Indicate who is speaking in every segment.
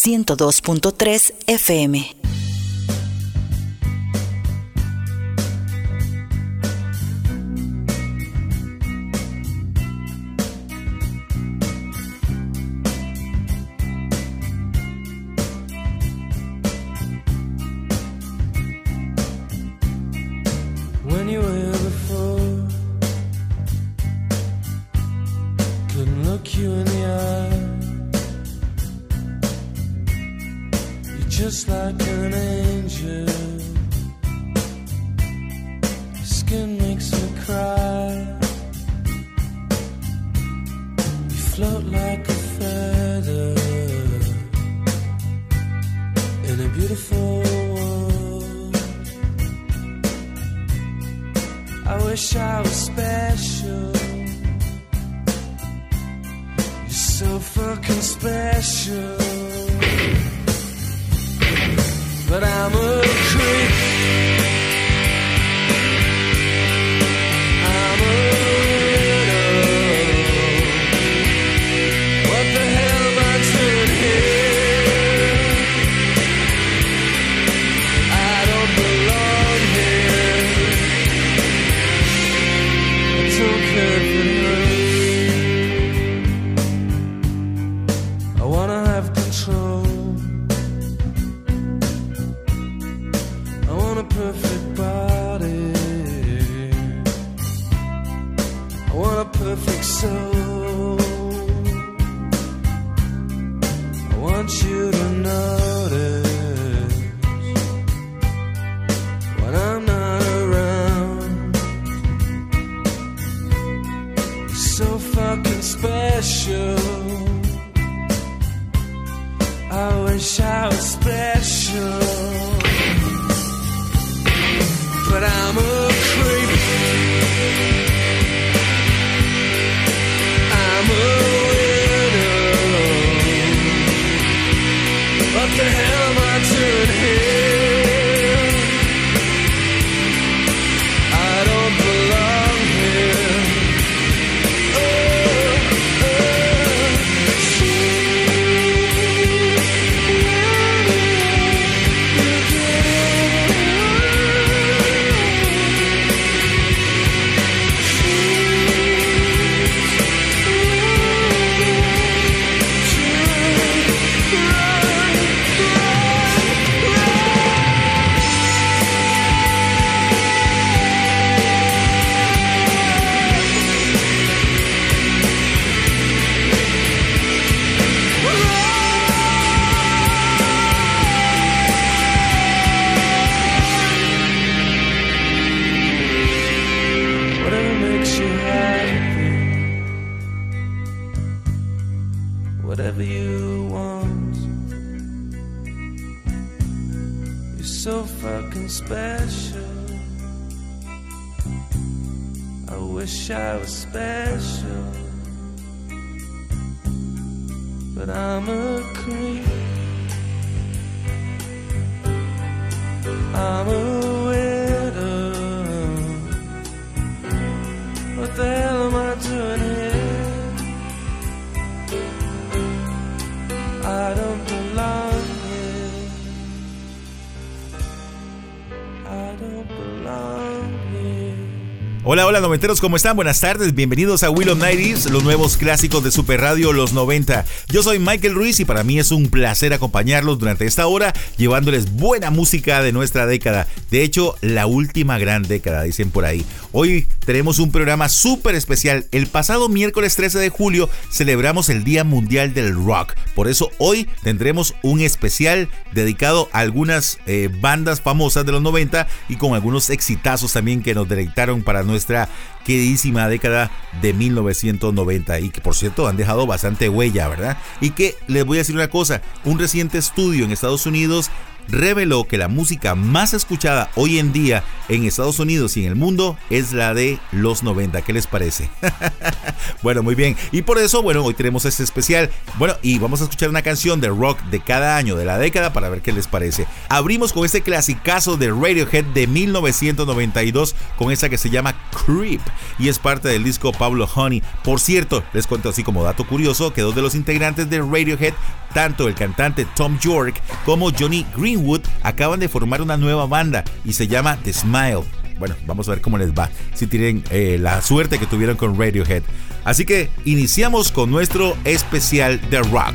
Speaker 1: 102.3 FM.
Speaker 2: Special. You're so fucking special. But I'm a
Speaker 3: Hola, hola noventeros, ¿cómo están? Buenas tardes, bienvenidos a Willow Nighties, los nuevos clásicos de Super Radio Los 90. Yo soy Michael Ruiz y para mí es un placer acompañarlos durante esta hora llevándoles buena música de nuestra década. De hecho, la última gran década, dicen por ahí. Hoy tenemos un programa súper especial. El pasado miércoles 13 de julio celebramos el Día Mundial del Rock. Por eso hoy tendremos un especial dedicado a algunas eh, bandas famosas de los 90 y con algunos exitazos también que nos deleitaron para nuestra queridísima década de 1990 y que por cierto han dejado bastante huella, ¿verdad? Y que les voy a decir una cosa, un reciente estudio en Estados Unidos reveló que la música más escuchada hoy en día en Estados Unidos y en el mundo es la de los 90. ¿Qué les parece? bueno, muy bien. Y por eso, bueno, hoy tenemos este especial. Bueno, y vamos a escuchar una canción de rock de cada año de la década para ver qué les parece. Abrimos con este clasicazo de Radiohead de 1992 con esa que se llama Creep y es parte del disco Pablo Honey. Por cierto, les cuento así como dato curioso que dos de los integrantes de Radiohead, tanto el cantante Tom York como Johnny Green Acaban de formar una nueva banda y se llama The Smile. Bueno, vamos a ver cómo les va, si tienen eh, la suerte que tuvieron con Radiohead. Así que iniciamos con nuestro especial de rock.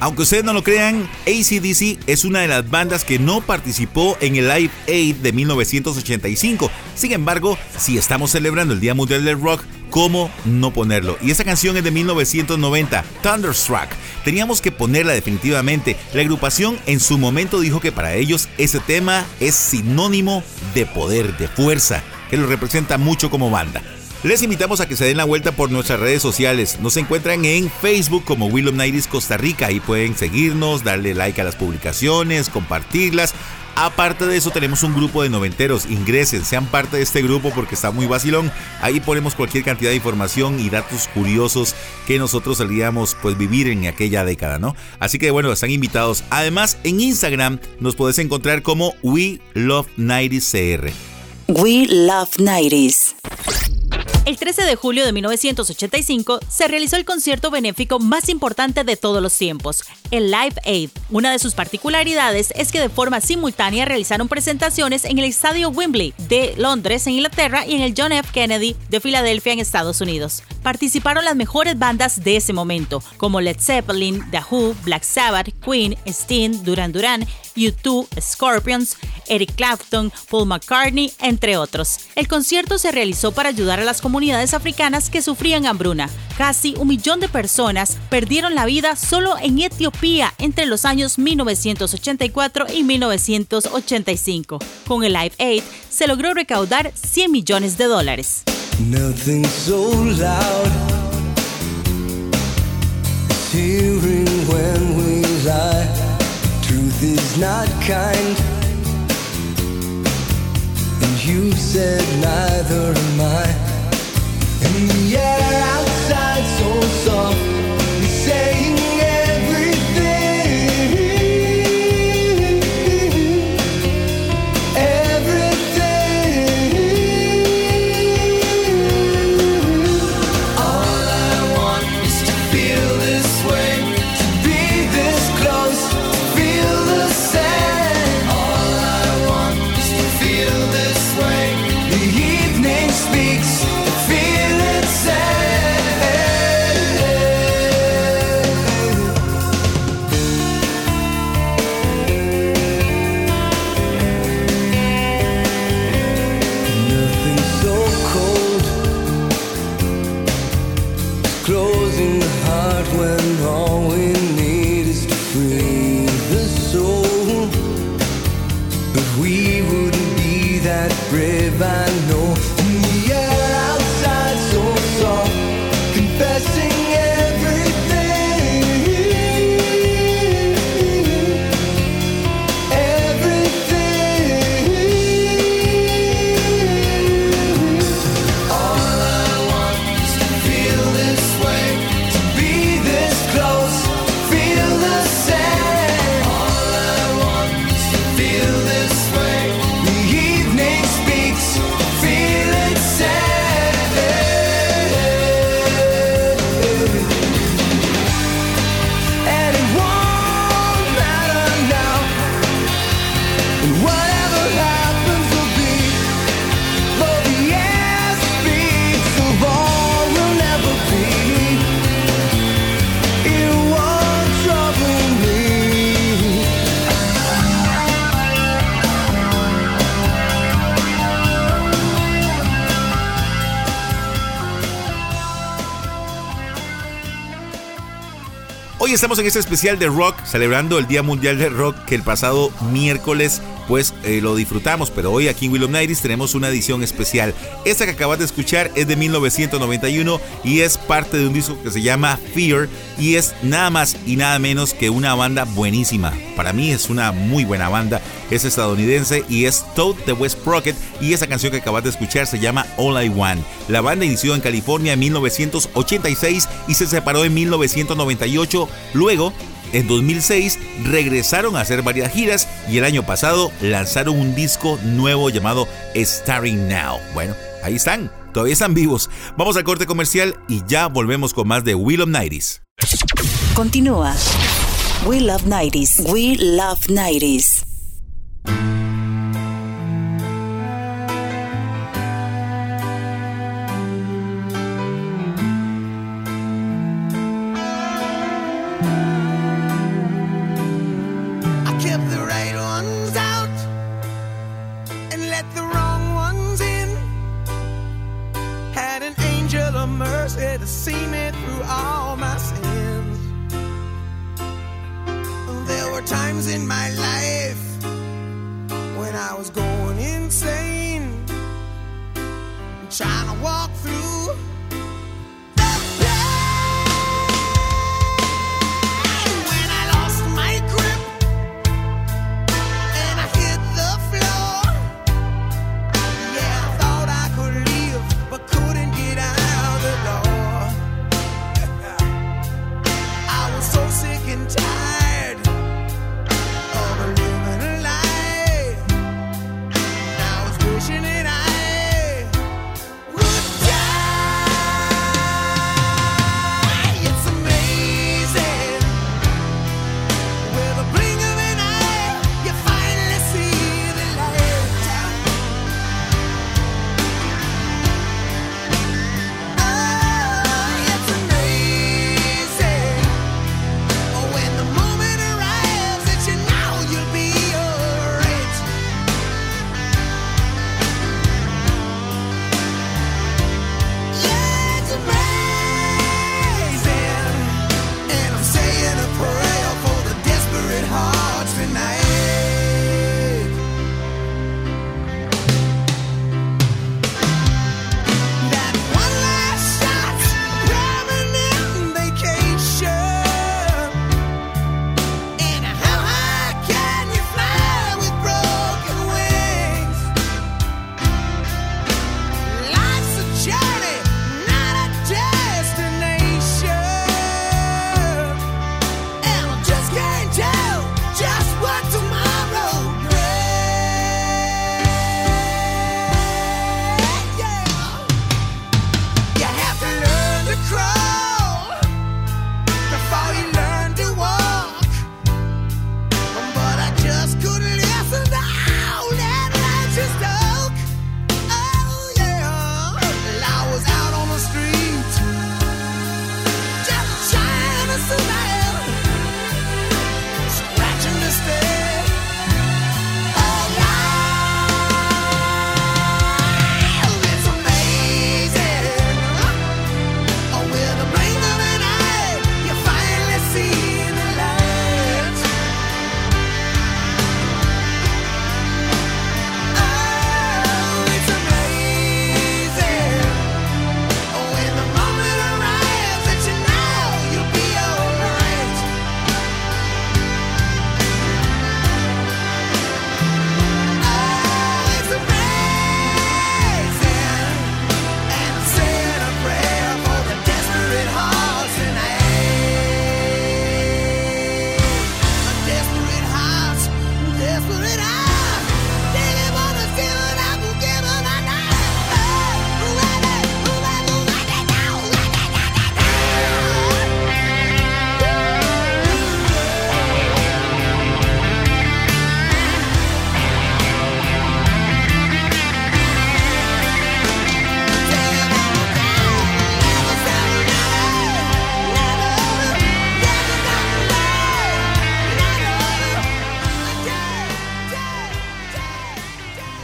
Speaker 3: Aunque ustedes no lo crean, ACDC es una de las bandas que no participó en el Live Aid de 1985. Sin embargo, si estamos celebrando el Día Mundial del Rock, ¿cómo no ponerlo? Y esa canción es de 1990, Thunderstruck. Teníamos que ponerla definitivamente. La agrupación en su momento dijo que para ellos ese tema es sinónimo de poder, de fuerza, que lo representa mucho como banda. Les invitamos a que se den la vuelta por nuestras redes sociales. Nos encuentran en Facebook como Willow Nighties Costa Rica. Ahí pueden seguirnos, darle like a las publicaciones, compartirlas. Aparte de eso, tenemos un grupo de noventeros. Ingresen, sean parte de este grupo porque está muy vacilón. Ahí ponemos cualquier cantidad de información y datos curiosos que nosotros solíamos pues vivir en aquella década, ¿no? Así que bueno, están invitados. Además, en Instagram nos puedes encontrar como We Love 90 CR.
Speaker 1: We Love 90s.
Speaker 4: El 13 de julio de 1985 se realizó el concierto benéfico más importante de todos los tiempos, el Live Aid. Una de sus particularidades es que de forma simultánea realizaron presentaciones en el Estadio Wembley de Londres, en Inglaterra, y en el John F. Kennedy de Filadelfia, en Estados Unidos. Participaron las mejores bandas de ese momento, como Led Zeppelin, The Who, Black Sabbath, Queen, Sting, Duran Duran, U2, Scorpions, Eric Clapton, Paul McCartney, entre otros. El concierto se realizó para ayudar a las comunidades africanas que sufrían hambruna. Casi un millón de personas perdieron la vida solo en Etiopía entre los años 1984 y 1985. Con el Live Aid se logró recaudar 100 millones de dólares. Nothing so loud as hearing when we lie.
Speaker 2: Truth is not kind, and you said neither am I. And yet.
Speaker 3: Estamos en este especial de rock, celebrando el Día Mundial del Rock que el pasado miércoles pues eh, lo disfrutamos, pero hoy aquí en Willow Nights tenemos una edición especial. Esta que acabas de escuchar es de 1991 y es parte de un disco que se llama Fear y es nada más y nada menos que una banda buenísima. Para mí es una muy buena banda, es estadounidense y es Toad the West Procket y esa canción que acabas de escuchar se llama All I Want. La banda inició en California en 1986 y se separó en 1998. Luego en 2006 regresaron a hacer varias giras y el año pasado lanzaron un disco nuevo llamado Starring Now. Bueno, ahí están, todavía están vivos. Vamos al corte comercial y ya volvemos con más de Will of Nighties.
Speaker 1: Continúa. We Love 90s. We Love 90s.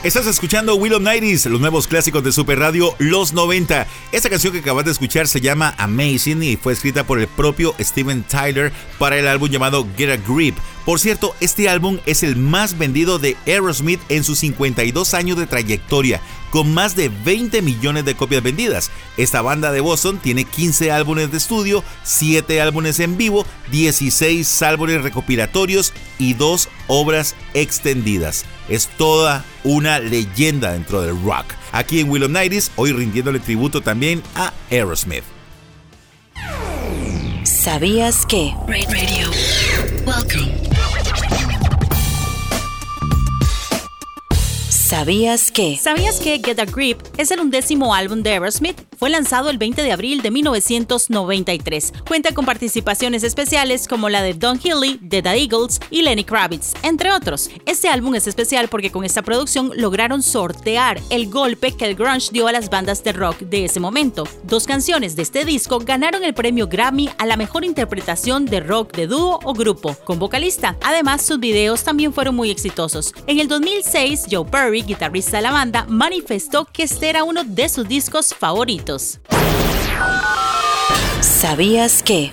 Speaker 3: Estás escuchando Will of los nuevos clásicos de Super Radio Los 90. Esta canción que acabas de escuchar se llama Amazing y fue escrita por el propio Steven Tyler para el álbum llamado Get a Grip. Por cierto, este álbum es el más vendido de Aerosmith en sus 52 años de trayectoria, con más de 20 millones de copias vendidas. Esta banda de Boston tiene 15 álbumes de estudio, 7 álbumes en vivo, 16 álbumes recopilatorios y 2 obras extendidas. Es toda una leyenda dentro del rock. Aquí en Willow Nighties, hoy rindiéndole tributo también a Aerosmith.
Speaker 1: ¿Sabías que? Radio. Welcome. ¿Sabías que?
Speaker 4: ¿Sabías que Get a Grip es el undécimo álbum de Aerosmith? Fue lanzado el 20 de abril de 1993. Cuenta con participaciones especiales como la de Don Healy, The Eagles y Lenny Kravitz, entre otros. Este álbum es especial porque con esta producción lograron sortear el golpe que el grunge dio a las bandas de rock de ese momento. Dos canciones de este disco ganaron el premio Grammy a la mejor interpretación de rock de dúo o grupo, con vocalista. Además, sus videos también fueron muy exitosos. En el 2006, Joe Perry guitarrista de la banda, manifestó que este era uno de sus discos favoritos.
Speaker 1: ¿Sabías que?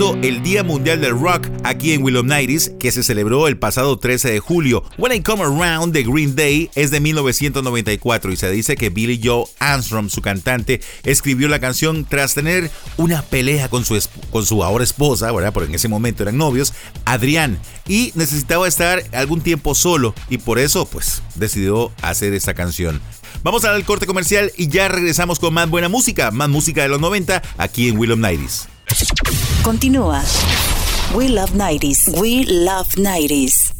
Speaker 3: El Día Mundial del Rock aquí en Willow Nighties, que se celebró el pasado 13 de julio. When I Come Around de Green Day es de 1994 y se dice que Billy Joe Armstrong, su cantante, escribió la canción tras tener una pelea con su, con su ahora esposa, ¿verdad? porque en ese momento eran novios, Adrián, y necesitaba estar algún tiempo solo y por eso pues decidió hacer esta canción. Vamos a dar el corte comercial y ya regresamos con más buena música, más música de los 90 aquí en Willow Nighties.
Speaker 1: Continúa. We love 90s. We love 90s.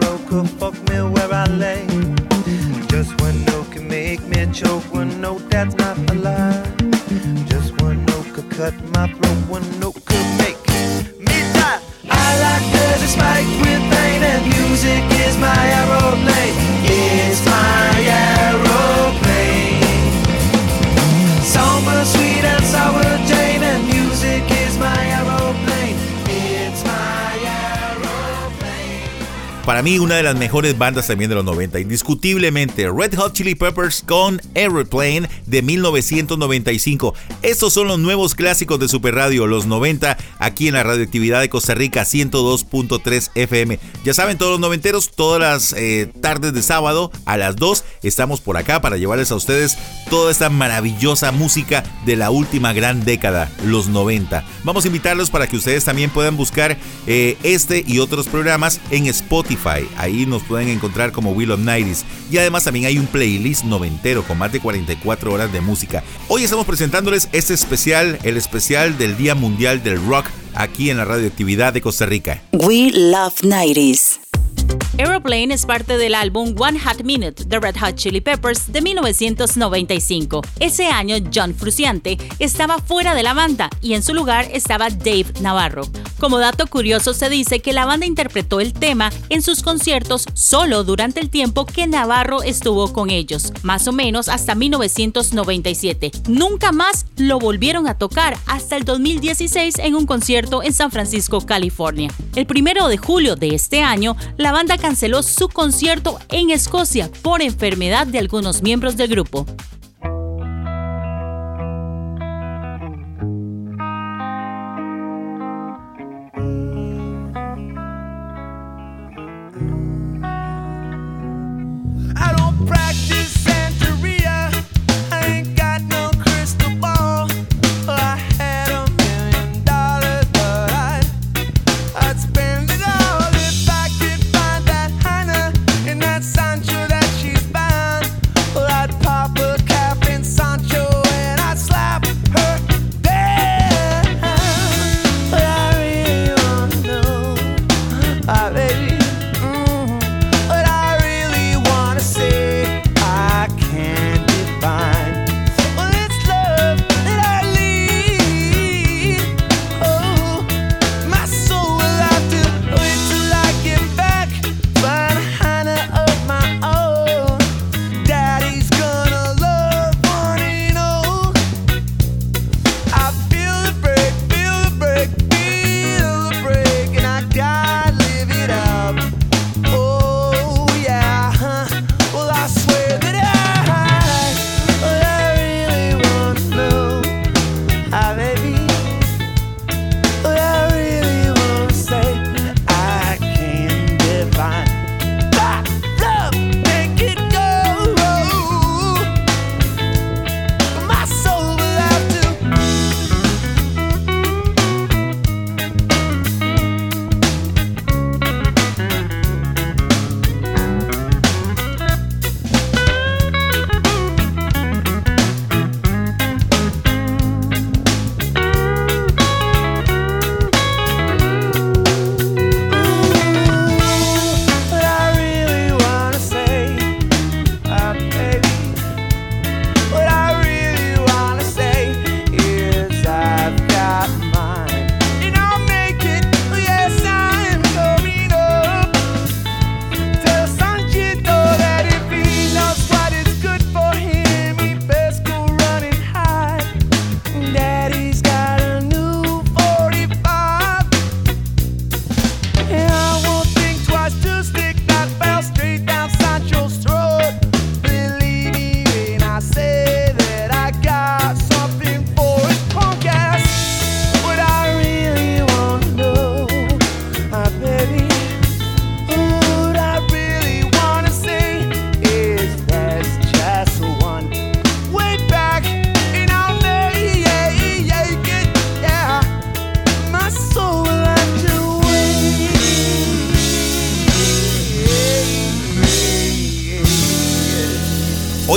Speaker 5: She could fuck me where I lay. Just one note can make me choke, one note that's not a lie. Just one note could cut my
Speaker 3: Mí, una de las mejores bandas también de los 90, indiscutiblemente, Red Hot Chili Peppers con Aeroplane de 1995. Estos son los nuevos clásicos de Super Radio, los 90, aquí en la radioactividad de Costa Rica 102.3 FM. Ya saben, todos los noventeros, todas las eh, tardes de sábado a las 2, estamos por acá para llevarles a ustedes toda esta maravillosa música de la última gran década, los 90. Vamos a invitarlos para que ustedes también puedan buscar eh, este y otros programas en Spotify. Ahí nos pueden encontrar como Will of Nighties. Y además también hay un playlist noventero con más de 44 horas de música. Hoy estamos presentándoles este especial, el especial del Día Mundial del Rock, aquí en la radioactividad de Costa Rica.
Speaker 6: We love 90s.
Speaker 4: Aeroplane es parte del álbum One Hot Minute de Red Hot Chili Peppers de 1995. Ese año, John Fruciante estaba fuera de la banda y en su lugar estaba Dave Navarro. Como dato curioso, se dice que la banda interpretó el tema en sus conciertos solo durante el tiempo que Navarro estuvo con ellos, más o menos hasta 1997. Nunca más lo volvieron a tocar hasta el 2016 en un concierto en San Francisco, California. El primero de julio de este año, la banda canceló su concierto en Escocia por enfermedad de algunos miembros del grupo.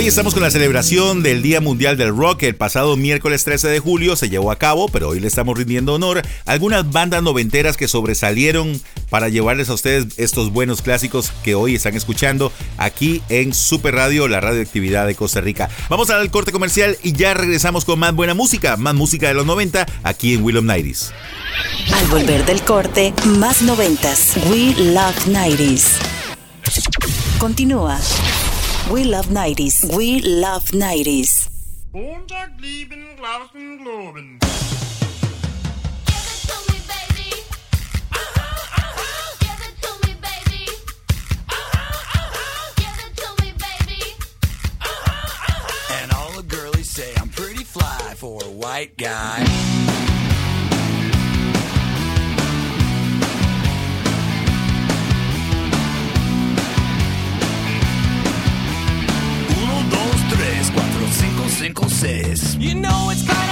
Speaker 3: Estamos con la celebración del Día Mundial del Rock. El pasado miércoles 13 de julio se llevó a cabo, pero hoy le estamos rindiendo honor a algunas bandas noventeras que sobresalieron para llevarles a ustedes estos buenos clásicos que hoy están escuchando aquí en Super Radio, la radioactividad de Costa Rica. Vamos a dar el corte comercial y ya regresamos con más buena música, más música de los 90 aquí en Will of Nighties.
Speaker 1: Al volver del corte, más noventas. We Love 90s. Continúa. We love 90s. We love 90s.
Speaker 7: Montag lieben, glauben, globen.
Speaker 8: And all the girlies say I'm pretty fly for a white guy. Texas.
Speaker 9: You know it's kind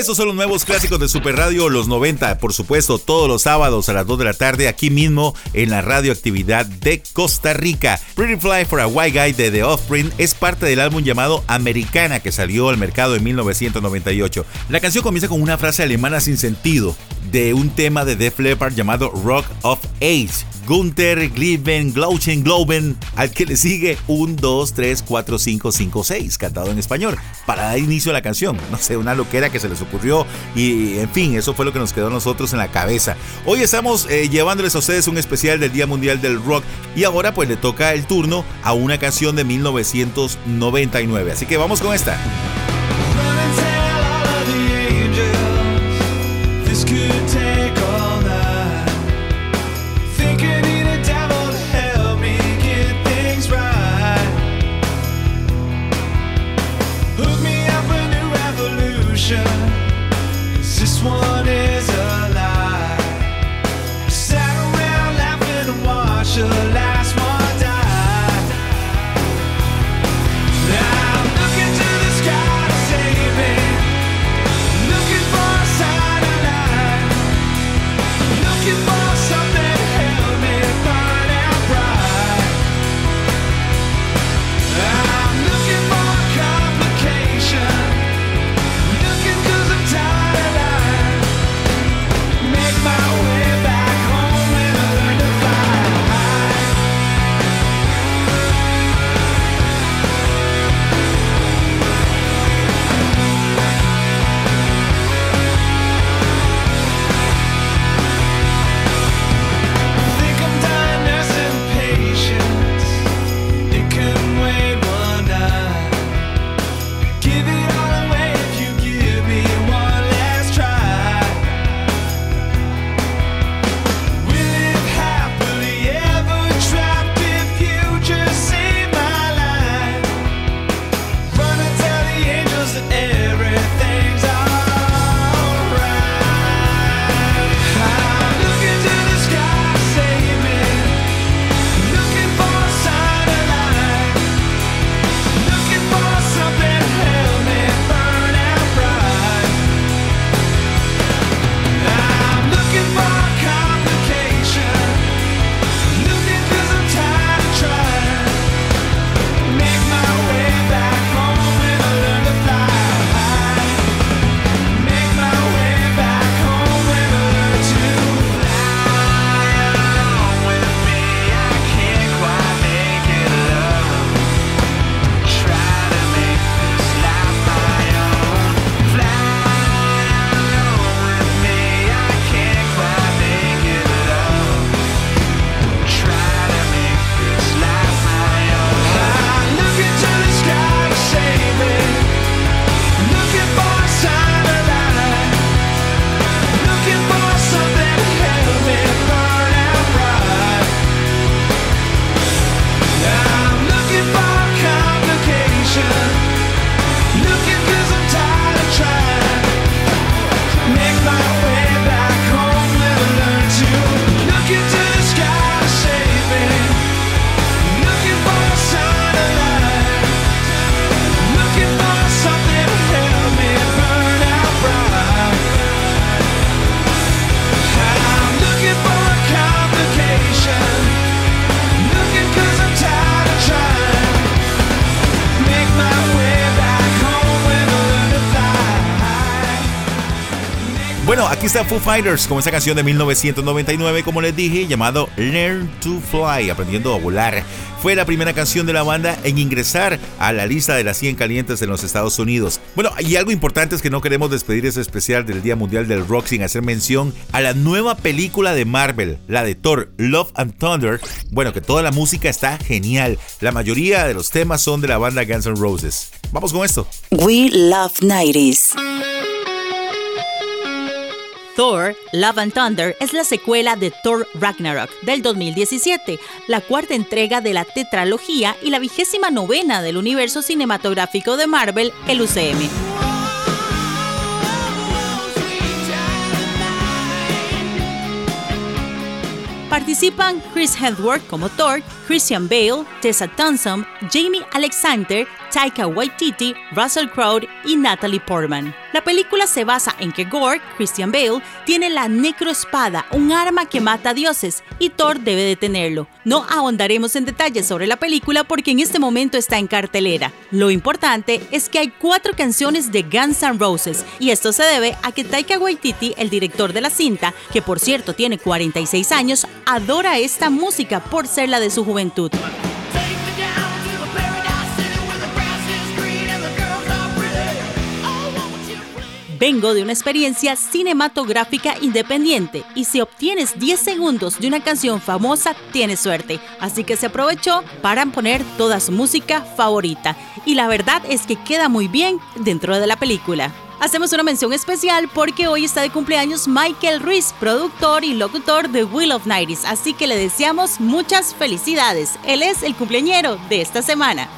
Speaker 3: Esos son los nuevos clásicos de Super Radio, los 90, por supuesto, todos los sábados a las 2 de la tarde, aquí mismo en la radioactividad de Costa Rica. Pretty Fly for a White Guy de The Offspring es parte del álbum llamado Americana que salió al mercado en 1998. La canción comienza con una frase alemana sin sentido de un tema de Def Leppard llamado Rock of Age. Gunther, Gliven, Glauchen, Globen, al que le sigue 1, 2, 3, 4, 5, 5, 6, cantado en español, para dar inicio a la canción. No sé, una loquera que se les ocurrió y, en fin, eso fue lo que nos quedó a nosotros en la cabeza. Hoy estamos eh, llevándoles a ustedes un especial del Día Mundial del Rock y ahora pues le toca el turno a una canción de 1999. Así que vamos con esta. Está Foo Fighters con esa canción de 1999, como les dije, llamado Learn to Fly, aprendiendo a volar. Fue la primera canción de la banda en ingresar a la lista de las 100 calientes en los Estados Unidos. Bueno, y algo importante es que no queremos despedir ese especial del Día Mundial del Rock sin hacer mención a la nueva película de Marvel, la de Thor, Love and Thunder. Bueno, que toda la música está genial. La mayoría de los temas son de la banda Guns N' Roses. Vamos con esto.
Speaker 1: We love 90s.
Speaker 4: Thor, Love and Thunder es la secuela de Thor Ragnarok del 2017, la cuarta entrega de la tetralogía y la vigésima novena del universo cinematográfico de Marvel, el UCM. Participan Chris Hemsworth como Thor, Christian Bale, Tessa Thompson, Jamie Alexander, Taika Waititi, Russell Crowe y Natalie Portman. La película se basa en que Gore, Christian Bale, tiene la necroespada, un arma que mata dioses, y Thor debe detenerlo. No ahondaremos en detalles sobre la película porque en este momento está en cartelera. Lo importante es que hay cuatro canciones de Guns N' Roses, y esto se debe a que Taika Waititi, el director de la cinta, que por cierto tiene 46 años, adora esta música por ser la de su juventud. Vengo de una experiencia cinematográfica independiente y si obtienes 10 segundos de una canción famosa, tienes suerte. Así que se aprovechó para poner toda su música favorita. Y la verdad es que queda muy bien dentro de la película. Hacemos una mención especial porque hoy está de cumpleaños Michael Ruiz, productor y locutor de Will of Nights, así que le deseamos muchas felicidades. Él es el cumpleañero de esta semana.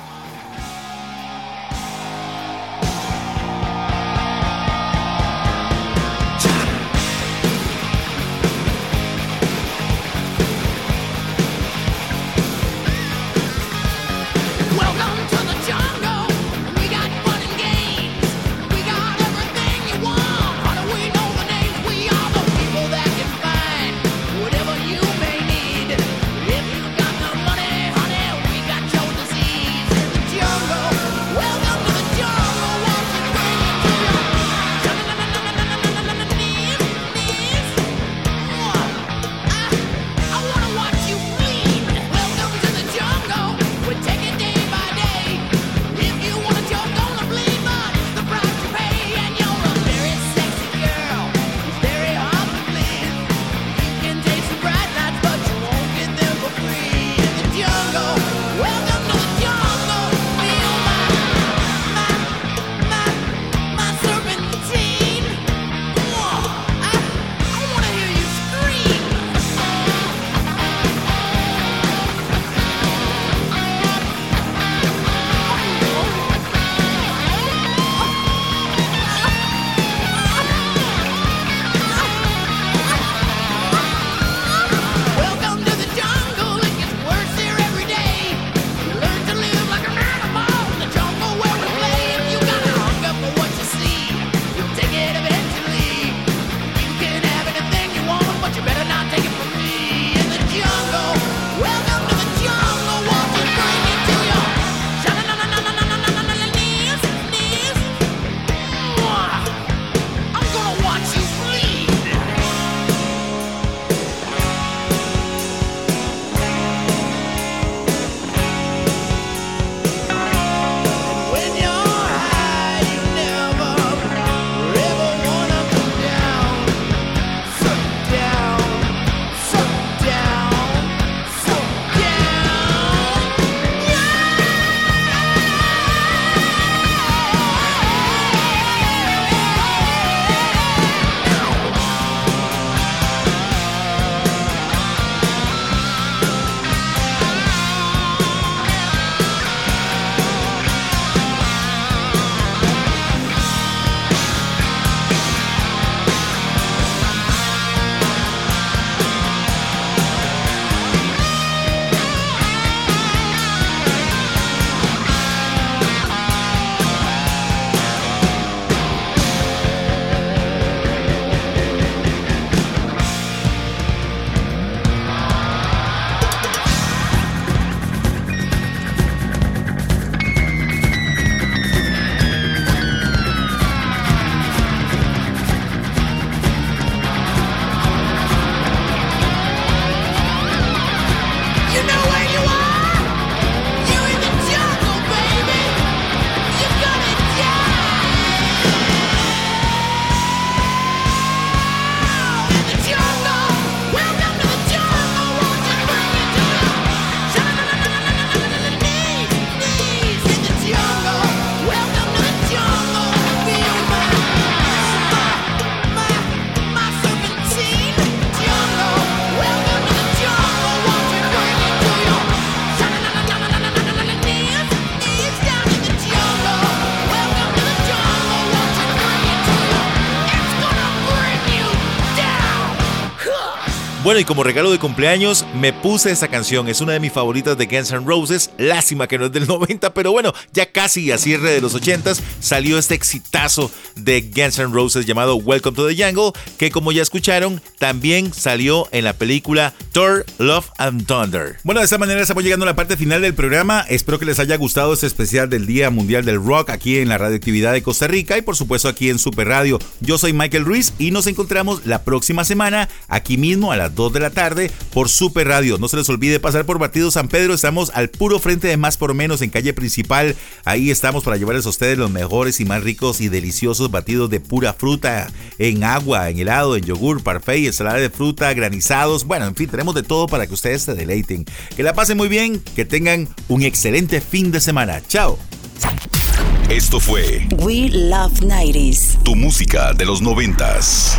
Speaker 3: Bueno, y como regalo de cumpleaños me puse esta canción. Es una de mis favoritas de Guns N' Roses. Lástima que no es del 90, pero bueno, ya casi a cierre de los 80s salió este exitazo de Guns N' Roses llamado Welcome to the Jungle, que como ya escucharon, también salió en la película Thor, Love and Thunder. Bueno, de esta manera estamos llegando a la parte final del programa. Espero que les haya gustado este especial del Día Mundial del Rock aquí en la radioactividad de Costa Rica y por supuesto aquí en Super Radio. Yo soy Michael Ruiz y nos encontramos la próxima semana aquí mismo a las 2 de la tarde por Super Radio. No se les olvide pasar por Batido San Pedro. Estamos al puro frente de Más por Menos en calle principal. Ahí estamos para llevarles a ustedes los mejores y más ricos y deliciosos batidos de pura fruta en agua, en helado, en yogur, parfait, ensalada de fruta, granizados. Bueno, en fin, tenemos de todo para que ustedes se deleiten. Que la pasen muy bien, que tengan un excelente fin de semana. Chao.
Speaker 10: Esto fue
Speaker 1: We Love 90s.
Speaker 10: tu música de los noventas.